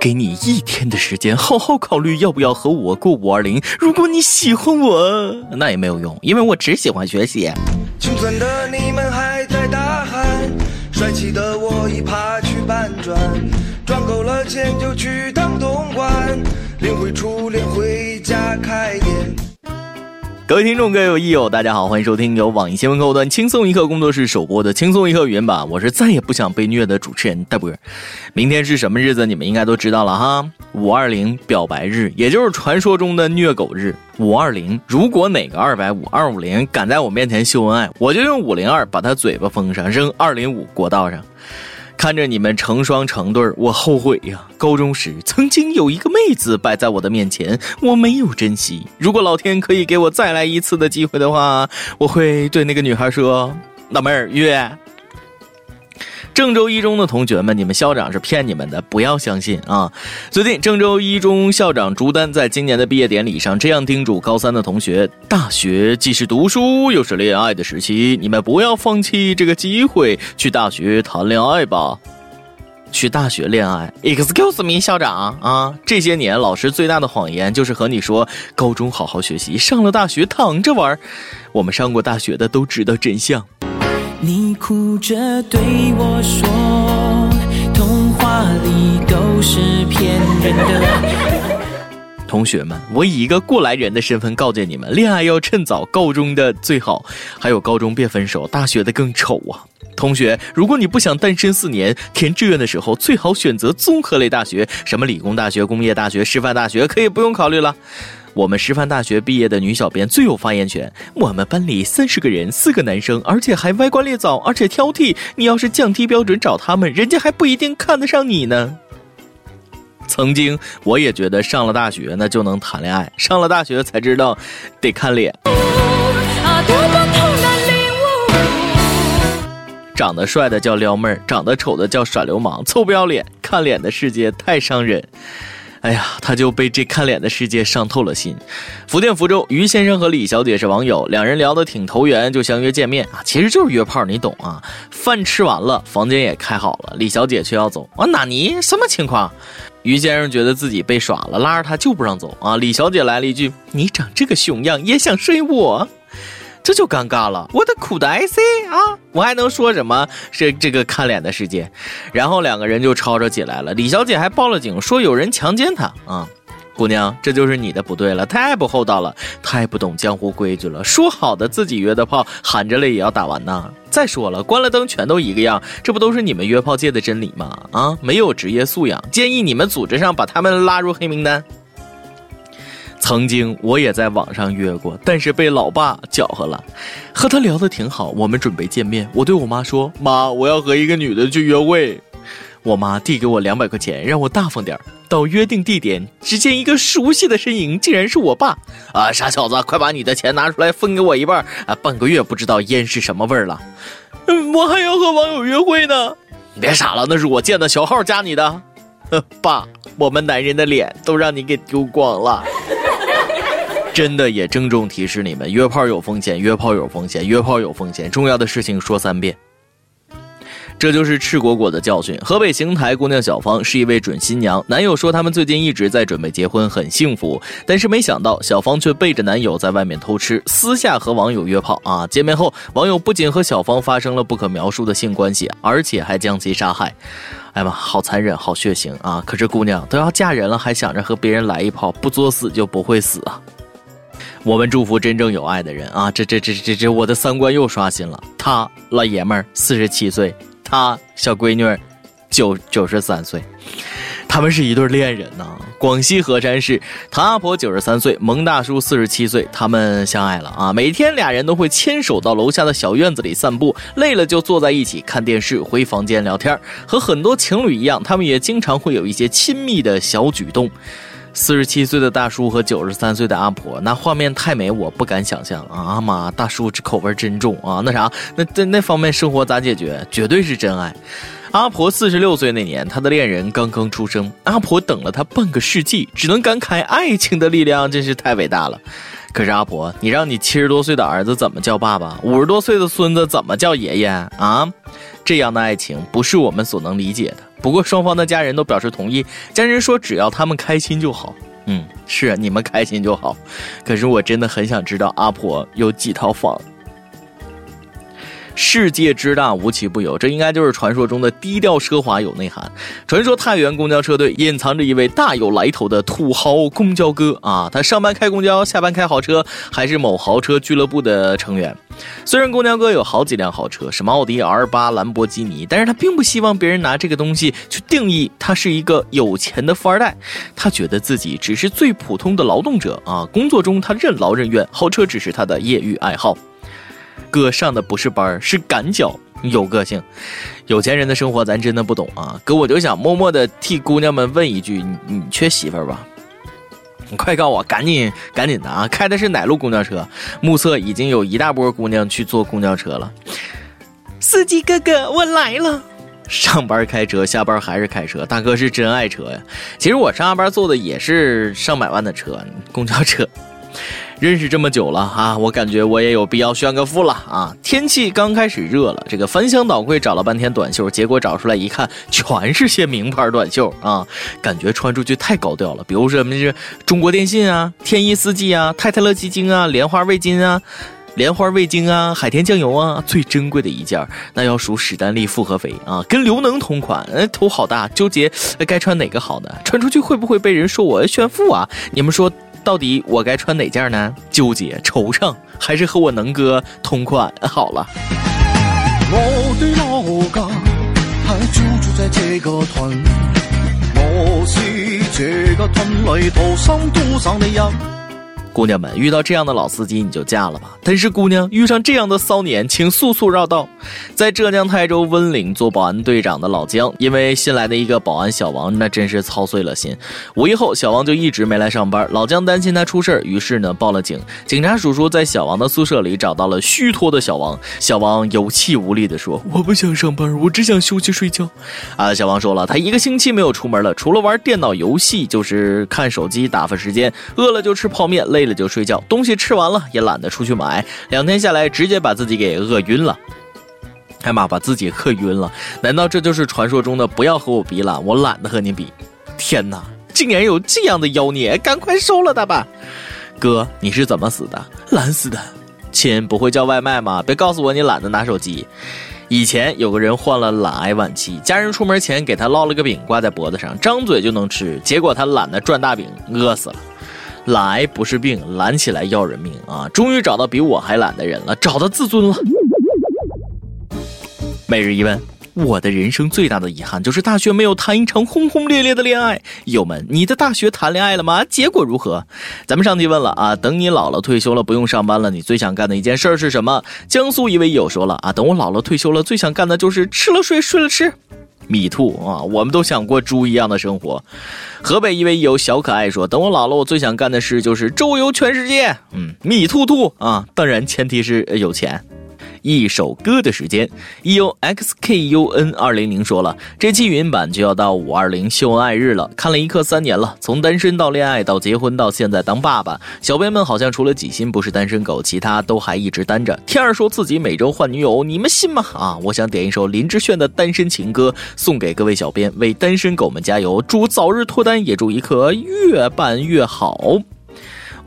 给你一天的时间，好好考虑要不要和我过五二零。如果你喜欢我，那也没有用，因为我只喜欢学习。青春的你们还在大喊，帅气的我已爬去搬砖，赚够了钱就去当东莞，领回初恋。各位听众，各位益友，大家好，欢迎收听由网易新闻客户端轻松一刻工作室首播的轻松一刻语音版。我是再也不想被虐的主持人大波。明天是什么日子？你们应该都知道了哈，五二零表白日，也就是传说中的虐狗日。五二零，如果哪个二百五、二五零敢在我面前秀恩爱，我就用五零二把他嘴巴封上，扔二零五国道上。看着你们成双成对我后悔呀！高中时曾经有一个妹子摆在我的面前，我没有珍惜。如果老天可以给我再来一次的机会的话，我会对那个女孩说：“老妹儿月。”郑州一中的同学们，你们校长是骗你们的，不要相信啊！最近，郑州一中校长朱丹在今年的毕业典礼上这样叮嘱高三的同学：大学既是读书，又是恋爱的时期，你们不要放弃这个机会，去大学谈恋爱吧。去大学恋爱？Excuse me，校长啊！这些年，老师最大的谎言就是和你说，高中好好学习，上了大学躺着玩。我们上过大学的都知道真相。你哭着对我说：“童话里都是骗人的。”同学们，我以一个过来人的身份告诫你们：恋爱要趁早，高中的最好，还有高中别分手，大学的更丑啊！同学，如果你不想单身四年，填志愿的时候最好选择综合类大学，什么理工大学、工业大学、师范大学，可以不用考虑了。我们师范大学毕业的女小编最有发言权。我们班里三十个人，四个男生，而且还歪瓜裂枣，而且挑剔。你要是降低标准找他们，人家还不一定看得上你呢。曾经我也觉得上了大学那就能谈恋爱，上了大学才知道得看脸。长得帅的叫撩妹儿，长得丑的叫耍流氓，臭不要脸！看脸的世界太伤人。哎呀，他就被这看脸的世界伤透了心。福建福州于先生和李小姐是网友，两人聊得挺投缘，就相约见面啊，其实就是约炮，你懂啊。饭吃完了，房间也开好了，李小姐却要走啊，纳尼？什么情况？于先生觉得自己被耍了，拉着他就不让走啊。李小姐来了一句：“你长这个熊样，也想睡我？”这就尴尬了，我的苦的 IC 啊，我还能说什么？是这个看脸的世界，然后两个人就吵吵起来了。李小姐还报了警，说有人强奸她啊。姑娘，这就是你的不对了，太不厚道了，太不懂江湖规矩了。说好的自己约的炮，含着泪也要打完呢。再说了，关了灯全都一个样，这不都是你们约炮界的真理吗？啊，没有职业素养，建议你们组织上把他们拉入黑名单。曾经我也在网上约过，但是被老爸搅和了。和他聊得挺好，我们准备见面。我对我妈说：“妈，我要和一个女的去约会。”我妈递给我两百块钱，让我大方点到约定地点，只见一个熟悉的身影，竟然是我爸。啊，傻小子，快把你的钱拿出来分给我一半！啊，半个月不知道烟是什么味儿了。嗯，我还要和网友约会呢。你别傻了，那是我建的小号加你的。爸，我们男人的脸都让你给丢光了。真的也郑重提示你们：约炮有风险，约炮有风险，约炮有风险。重要的事情说三遍。这就是赤果果的教训。河北邢台姑娘小芳是一位准新娘，男友说他们最近一直在准备结婚，很幸福。但是没想到小芳却背着男友在外面偷吃，私下和网友约炮啊！见面后，网友不仅和小芳发生了不可描述的性关系，而且还将其杀害。哎妈，好残忍，好血腥啊！可是姑娘都要嫁人了，还想着和别人来一炮，不作死就不会死啊！我们祝福真正有爱的人啊！这这这这这，我的三观又刷新了。他老爷们儿四十七岁，他小闺女九九十三岁，他们是一对恋人呐。广西合山市，唐阿婆九十三岁，蒙大叔四十七岁，他们相爱了啊！每天俩人都会牵手到楼下的小院子里散步，累了就坐在一起看电视，回房间聊天。和很多情侣一样，他们也经常会有一些亲密的小举动。四十七岁的大叔和九十三岁的阿婆，那画面太美，我不敢想象啊！阿妈，大叔这口味真重啊！那啥，那在那方面生活咋解决？绝对是真爱。阿婆四十六岁那年，她的恋人刚刚出生，阿婆等了他半个世纪，只能感慨爱情的力量真是太伟大了。可是阿婆，你让你七十多岁的儿子怎么叫爸爸？五十多岁的孙子怎么叫爷爷啊？这样的爱情不是我们所能理解的。不过双方的家人都表示同意，家人说只要他们开心就好。嗯，是你们开心就好。可是我真的很想知道阿婆有几套房。世界之大，无奇不有，这应该就是传说中的低调奢华有内涵。传说太原公交车队隐藏着一位大有来头的土豪公交哥啊，他上班开公交，下班开豪车，还是某豪车俱乐部的成员。虽然公交哥有好几辆豪车，什么奥迪 R 八、兰博基尼，但是他并不希望别人拿这个东西去定义他是一个有钱的富二代。他觉得自己只是最普通的劳动者啊，工作中他任劳任怨，豪车只是他的业余爱好。哥上的不是班是赶脚，有个性。有钱人的生活咱真的不懂啊。哥，我就想默默的替姑娘们问一句：你你缺媳妇儿吧？你快告我，赶紧赶紧的啊！开的是哪路公交车？目测已经有一大波姑娘去坐公交车了。司机哥哥，我来了。上班开车，下班还是开车，大哥是真爱车呀。其实我上下班坐的也是上百万的车，公交车。认识这么久了啊，我感觉我也有必要炫个富了啊！天气刚开始热了，这个翻箱倒柜找了半天短袖，结果找出来一看，全是些名牌短袖啊，感觉穿出去太高调了。比如说什么是中国电信啊、天翼四季啊、泰特勒鸡精啊、莲花味精啊、莲花味精啊、海天酱油啊，最珍贵的一件那要数史丹利复合肥啊，跟刘能同款，哎，头好大，纠结该穿哪个好呢？穿出去会不会被人说我炫富啊？你们说？到底我该穿哪件呢？纠结惆怅，还是和我能哥同款 好了。我的老家还就住在这个屯，我是这个屯里土生土长的人。姑娘们遇到这样的老司机你就嫁了吧。但是姑娘遇上这样的骚年，请速速绕道。在浙江台州温岭做保安队长的老姜，因为新来的一个保安小王，那真是操碎了心。五一后，小王就一直没来上班。老姜担心他出事于是呢报了警。警察叔叔在小王的宿舍里找到了虚脱的小王。小王有气无力地说：“ 我不想上班，我只想休息睡觉。”啊，小王说了，他一个星期没有出门了，除了玩电脑游戏，就是看手机打发时间。饿了就吃泡面，累了。就睡觉，东西吃完了也懒得出去买，两天下来直接把自己给饿晕了。哎妈，把自己饿晕了？难道这就是传说中的不要和我比懒，我懒得和你比？天哪，竟然有这样的妖孽！赶快收了他吧。哥，你是怎么死的？懒死的。亲，不会叫外卖吗？别告诉我你懒得拿手机。以前有个人患了懒癌晚期，家人出门前给他烙了个饼挂在脖子上，张嘴就能吃，结果他懒得转大饼，饿死了。懒不是病，懒起来要人命啊！终于找到比我还懒的人了，找到自尊了。每日一问：我的人生最大的遗憾就是大学没有谈一场轰轰烈烈的恋爱。友们，你的大学谈恋爱了吗？结果如何？咱们上期问了啊，等你老了退休了不用上班了，你最想干的一件事是什么？江苏一位友说了啊，等我老了退休了，最想干的就是吃了睡，睡了吃。米兔啊，我们都想过猪一样的生活。河北一位有小可爱说：“等我老了，我最想干的事就是周游全世界。”嗯，米兔兔啊，当然前提是有钱。一首歌的时间，E U X K U N 二零零说了，这期语音版就要到五二零秀恩爱日了。看了一刻三年了，从单身到恋爱到结婚到现在当爸爸，小编们好像除了几心不是单身狗，其他都还一直单着。天儿说自己每周换女友，你们信吗？啊，我想点一首林志炫的《单身情歌》，送给各位小编，为单身狗们加油，祝早日脱单，也祝一刻越办越好。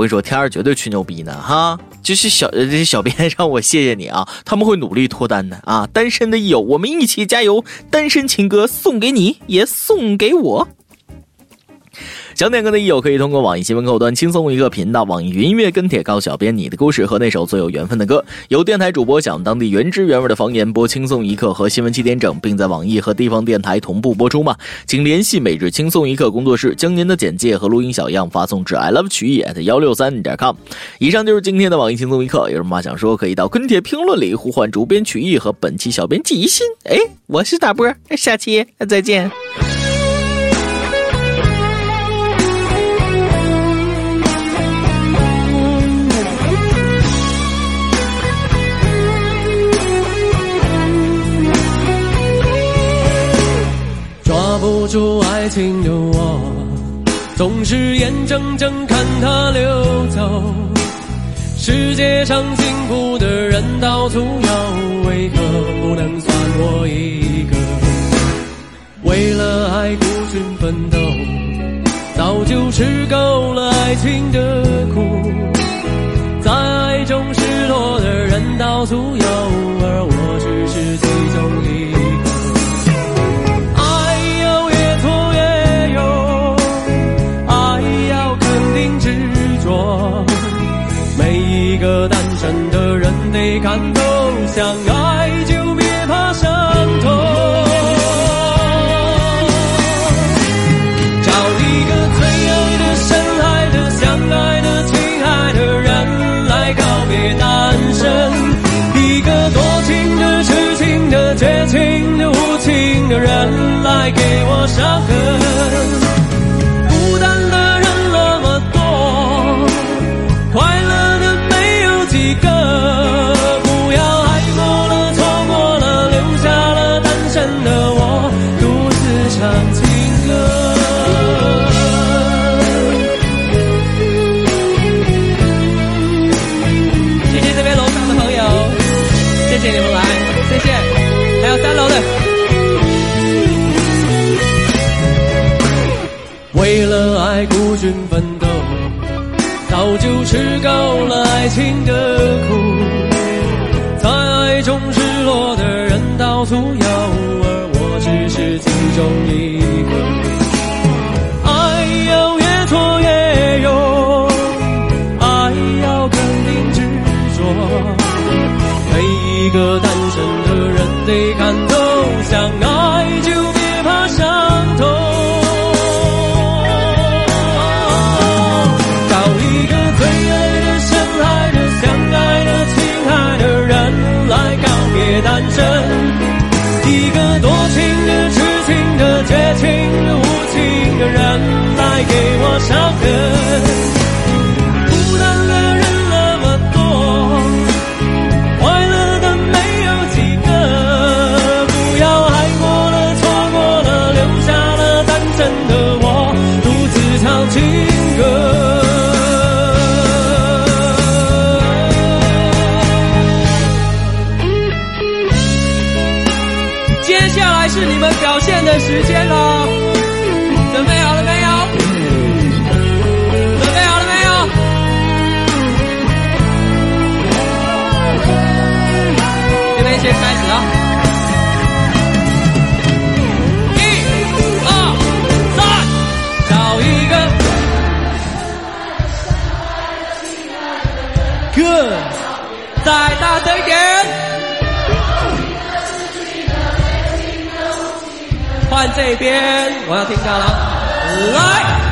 我跟你说，天儿绝对吹牛逼呢，哈。就是小这些小编让我谢谢你啊，他们会努力脱单的啊！单身的益友，我们一起加油！单身情歌送给你，也送给我。想点歌的益友可以通过网易新闻客户端轻松一刻频道、网易云音乐跟帖告小编你的故事和那首最有缘分的歌。有电台主播想当地原汁原味的方言播轻松一刻和新闻七点整，并在网易和地方电台同步播出吗？请联系每日轻松一刻工作室，将您的简介和录音小样发送至 i love 曲艺 at 幺六三点 com。以上就是今天的网易轻松一刻，有什么话想说，可以到跟帖评论里呼唤主编曲艺和本期小编季心。哎，我是大波，下期再见。爱情的我，总是眼睁睁看它流走。世界上幸福的人到处有，为何不能算我一个？为了爱孤军奋斗，早就吃够了爱情的边，我要听到了，来。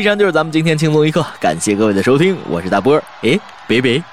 以上就是咱们今天轻松一刻，感谢各位的收听，我是大波儿，哎，拜拜。